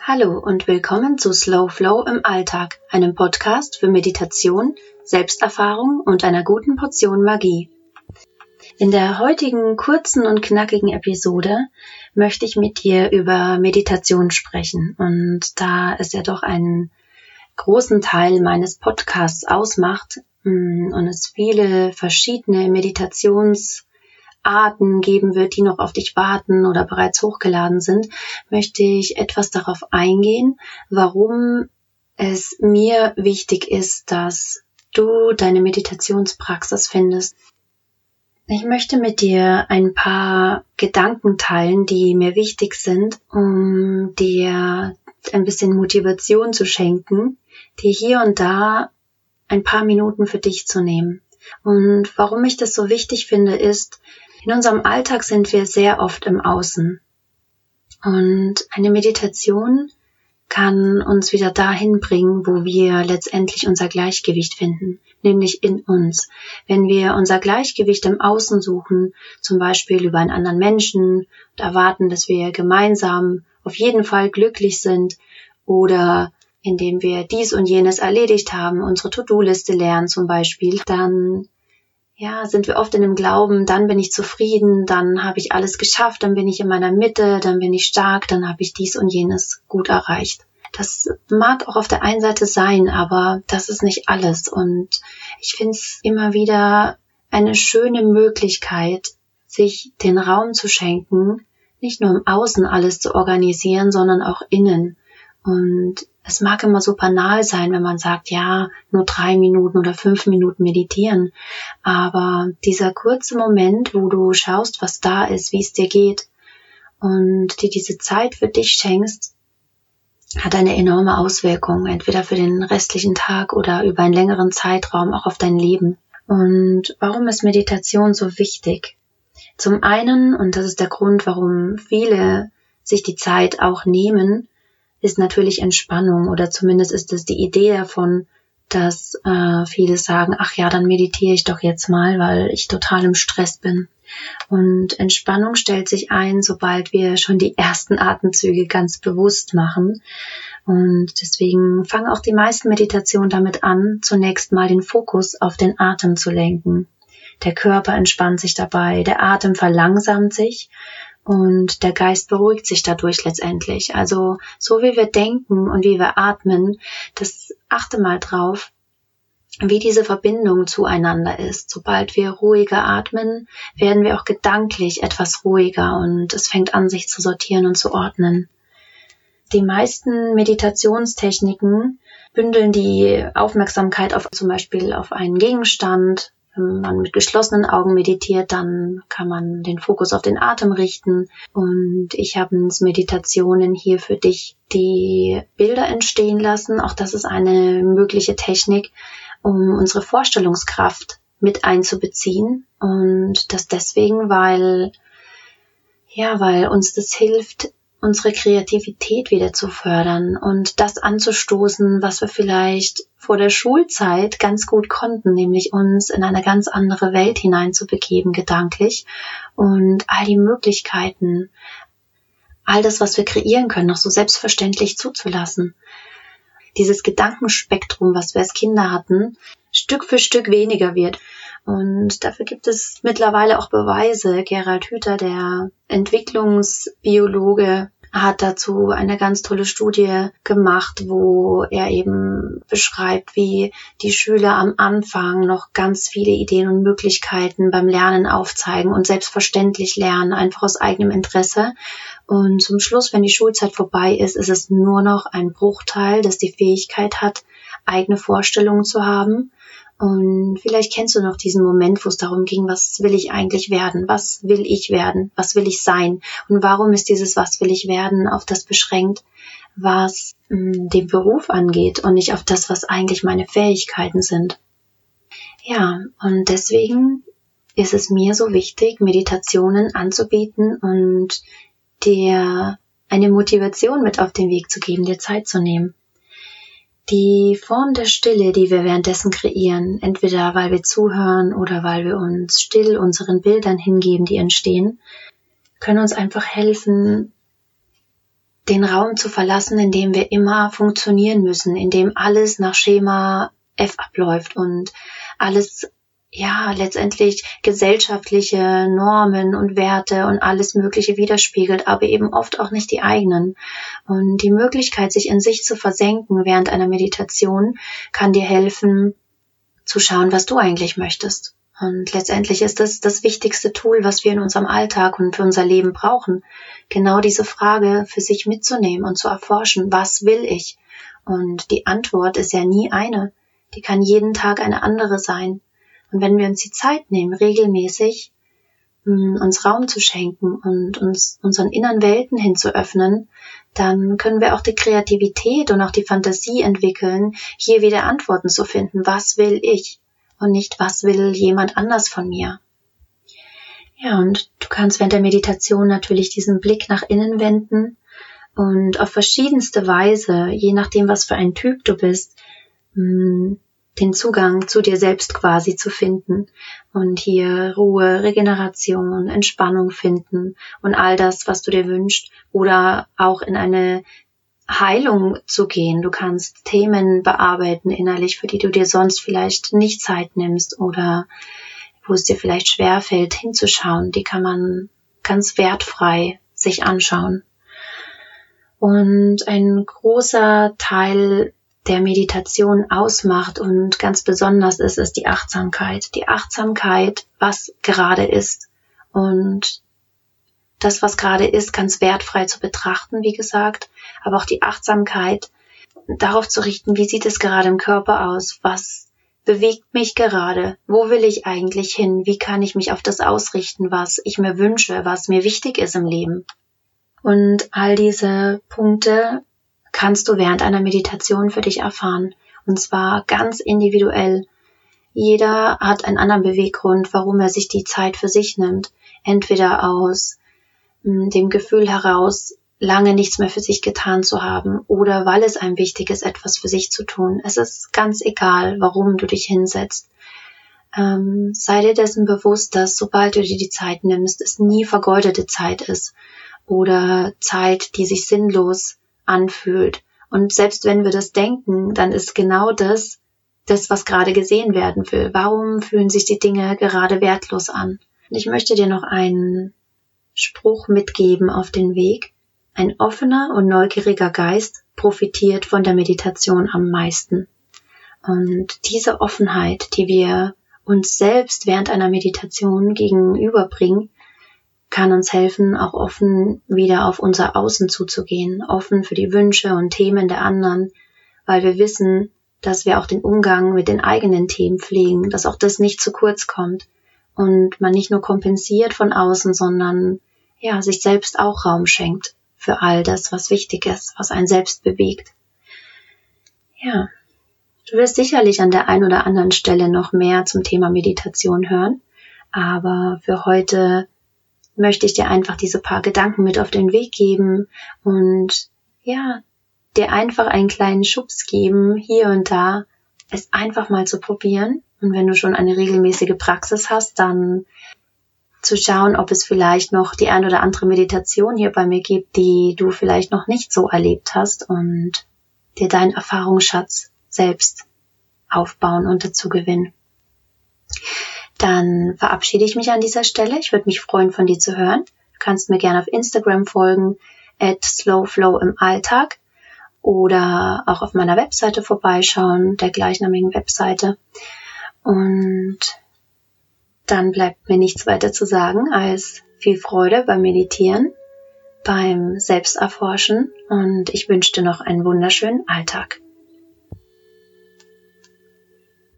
Hallo und willkommen zu Slow Flow im Alltag, einem Podcast für Meditation, Selbsterfahrung und einer guten Portion Magie. In der heutigen kurzen und knackigen Episode möchte ich mit dir über Meditation sprechen. Und da es ja doch einen großen Teil meines Podcasts ausmacht mm, und es viele verschiedene Meditations Arten geben wird, die noch auf dich warten oder bereits hochgeladen sind, möchte ich etwas darauf eingehen, warum es mir wichtig ist, dass du deine Meditationspraxis findest. Ich möchte mit dir ein paar Gedanken teilen, die mir wichtig sind, um dir ein bisschen Motivation zu schenken, dir hier und da ein paar Minuten für dich zu nehmen. Und warum ich das so wichtig finde, ist, in unserem Alltag sind wir sehr oft im Außen. Und eine Meditation kann uns wieder dahin bringen, wo wir letztendlich unser Gleichgewicht finden, nämlich in uns. Wenn wir unser Gleichgewicht im Außen suchen, zum Beispiel über einen anderen Menschen und erwarten, dass wir gemeinsam auf jeden Fall glücklich sind oder indem wir dies und jenes erledigt haben, unsere To-Do-Liste lernen zum Beispiel, dann ja, sind wir oft in dem Glauben, dann bin ich zufrieden, dann habe ich alles geschafft, dann bin ich in meiner Mitte, dann bin ich stark, dann habe ich dies und jenes gut erreicht. Das mag auch auf der einen Seite sein, aber das ist nicht alles. Und ich finde es immer wieder eine schöne Möglichkeit, sich den Raum zu schenken, nicht nur im Außen alles zu organisieren, sondern auch innen. Und es mag immer so banal sein, wenn man sagt, ja, nur drei Minuten oder fünf Minuten meditieren. Aber dieser kurze Moment, wo du schaust, was da ist, wie es dir geht und dir diese Zeit für dich schenkst, hat eine enorme Auswirkung, entweder für den restlichen Tag oder über einen längeren Zeitraum auch auf dein Leben. Und warum ist Meditation so wichtig? Zum einen, und das ist der Grund, warum viele sich die Zeit auch nehmen, ist natürlich Entspannung oder zumindest ist es die Idee davon, dass äh, viele sagen, ach ja, dann meditiere ich doch jetzt mal, weil ich total im Stress bin. Und Entspannung stellt sich ein, sobald wir schon die ersten Atemzüge ganz bewusst machen. Und deswegen fangen auch die meisten Meditationen damit an, zunächst mal den Fokus auf den Atem zu lenken. Der Körper entspannt sich dabei, der Atem verlangsamt sich und der Geist beruhigt sich dadurch letztendlich. Also so wie wir denken und wie wir atmen, das achte mal drauf, wie diese Verbindung zueinander ist. Sobald wir ruhiger atmen, werden wir auch gedanklich etwas ruhiger und es fängt an, sich zu sortieren und zu ordnen. Die meisten Meditationstechniken bündeln die Aufmerksamkeit auf zum Beispiel auf einen Gegenstand, wenn man mit geschlossenen Augen meditiert, dann kann man den Fokus auf den Atem richten. Und ich habe ins Meditationen hier für dich die Bilder entstehen lassen. Auch das ist eine mögliche Technik, um unsere Vorstellungskraft mit einzubeziehen. Und das deswegen, weil, ja, weil uns das hilft, unsere Kreativität wieder zu fördern und das anzustoßen, was wir vielleicht vor der Schulzeit ganz gut konnten, nämlich uns in eine ganz andere Welt hineinzubegeben, gedanklich und all die Möglichkeiten, all das, was wir kreieren können, noch so selbstverständlich zuzulassen. Dieses Gedankenspektrum, was wir als Kinder hatten, Stück für Stück weniger wird. Und dafür gibt es mittlerweile auch Beweise. Gerald Hüther, der Entwicklungsbiologe, hat dazu eine ganz tolle Studie gemacht, wo er eben beschreibt, wie die Schüler am Anfang noch ganz viele Ideen und Möglichkeiten beim Lernen aufzeigen und selbstverständlich lernen, einfach aus eigenem Interesse. Und zum Schluss, wenn die Schulzeit vorbei ist, ist es nur noch ein Bruchteil, das die Fähigkeit hat, eigene Vorstellungen zu haben und vielleicht kennst du noch diesen Moment, wo es darum ging, was will ich eigentlich werden? Was will ich werden? Was will ich sein? Und warum ist dieses Was will ich werden auf das beschränkt, was mh, hm, den Beruf angeht und nicht auf das, was eigentlich meine Fähigkeiten sind? Ja, und deswegen ist es mir so wichtig, Meditationen anzubieten und dir eine Motivation mit auf den Weg zu geben, dir Zeit zu nehmen. Die Form der Stille, die wir währenddessen kreieren, entweder weil wir zuhören oder weil wir uns still unseren Bildern hingeben, die entstehen, können uns einfach helfen, den Raum zu verlassen, in dem wir immer funktionieren müssen, in dem alles nach Schema F abläuft und alles ja, letztendlich gesellschaftliche Normen und Werte und alles Mögliche widerspiegelt, aber eben oft auch nicht die eigenen. Und die Möglichkeit, sich in sich zu versenken während einer Meditation, kann dir helfen, zu schauen, was du eigentlich möchtest. Und letztendlich ist das das wichtigste Tool, was wir in unserem Alltag und für unser Leben brauchen. Genau diese Frage für sich mitzunehmen und zu erforschen, was will ich? Und die Antwort ist ja nie eine. Die kann jeden Tag eine andere sein. Und wenn wir uns die Zeit nehmen, regelmäßig mm, uns Raum zu schenken und uns unseren inneren Welten hinzuöffnen, dann können wir auch die Kreativität und auch die Fantasie entwickeln, hier wieder Antworten zu finden. Was will ich? Und nicht, was will jemand anders von mir? Ja, und du kannst während der Meditation natürlich diesen Blick nach innen wenden und auf verschiedenste Weise, je nachdem, was für ein Typ du bist, mm, den Zugang zu dir selbst quasi zu finden und hier Ruhe, Regeneration, Entspannung finden und all das, was du dir wünschst oder auch in eine Heilung zu gehen. Du kannst Themen bearbeiten innerlich, für die du dir sonst vielleicht nicht Zeit nimmst oder wo es dir vielleicht schwer fällt hinzuschauen. Die kann man ganz wertfrei sich anschauen. Und ein großer Teil der Meditation ausmacht und ganz besonders ist, ist die Achtsamkeit. Die Achtsamkeit, was gerade ist. Und das, was gerade ist, ganz wertfrei zu betrachten, wie gesagt, aber auch die Achtsamkeit darauf zu richten, wie sieht es gerade im Körper aus, was bewegt mich gerade, wo will ich eigentlich hin, wie kann ich mich auf das ausrichten, was ich mir wünsche, was mir wichtig ist im Leben. Und all diese Punkte kannst du während einer Meditation für dich erfahren. Und zwar ganz individuell. Jeder hat einen anderen Beweggrund, warum er sich die Zeit für sich nimmt. Entweder aus hm, dem Gefühl heraus, lange nichts mehr für sich getan zu haben oder weil es einem wichtig ist, etwas für sich zu tun. Es ist ganz egal, warum du dich hinsetzt. Ähm, sei dir dessen bewusst, dass sobald du dir die Zeit nimmst, es nie vergeudete Zeit ist oder Zeit, die sich sinnlos anfühlt. Und selbst wenn wir das denken, dann ist genau das das, was gerade gesehen werden will. Warum fühlen sich die Dinge gerade wertlos an? Ich möchte dir noch einen Spruch mitgeben auf den Weg. Ein offener und neugieriger Geist profitiert von der Meditation am meisten. Und diese Offenheit, die wir uns selbst während einer Meditation gegenüberbringen, kann uns helfen, auch offen wieder auf unser Außen zuzugehen, offen für die Wünsche und Themen der anderen, weil wir wissen, dass wir auch den Umgang mit den eigenen Themen pflegen, dass auch das nicht zu kurz kommt und man nicht nur kompensiert von außen, sondern ja, sich selbst auch Raum schenkt für all das, was wichtig ist, was einen selbst bewegt. Ja, du wirst sicherlich an der einen oder anderen Stelle noch mehr zum Thema Meditation hören, aber für heute möchte ich dir einfach diese paar Gedanken mit auf den Weg geben und ja, dir einfach einen kleinen Schubs geben, hier und da, es einfach mal zu probieren. Und wenn du schon eine regelmäßige Praxis hast, dann zu schauen, ob es vielleicht noch die ein oder andere Meditation hier bei mir gibt, die du vielleicht noch nicht so erlebt hast und dir deinen Erfahrungsschatz selbst aufbauen und dazu gewinnen. Dann verabschiede ich mich an dieser Stelle. Ich würde mich freuen, von dir zu hören. Du kannst mir gerne auf Instagram folgen, at slowflow im Alltag oder auch auf meiner Webseite vorbeischauen, der gleichnamigen Webseite. Und dann bleibt mir nichts weiter zu sagen als viel Freude beim Meditieren, beim Selbsterforschen und ich wünsche dir noch einen wunderschönen Alltag.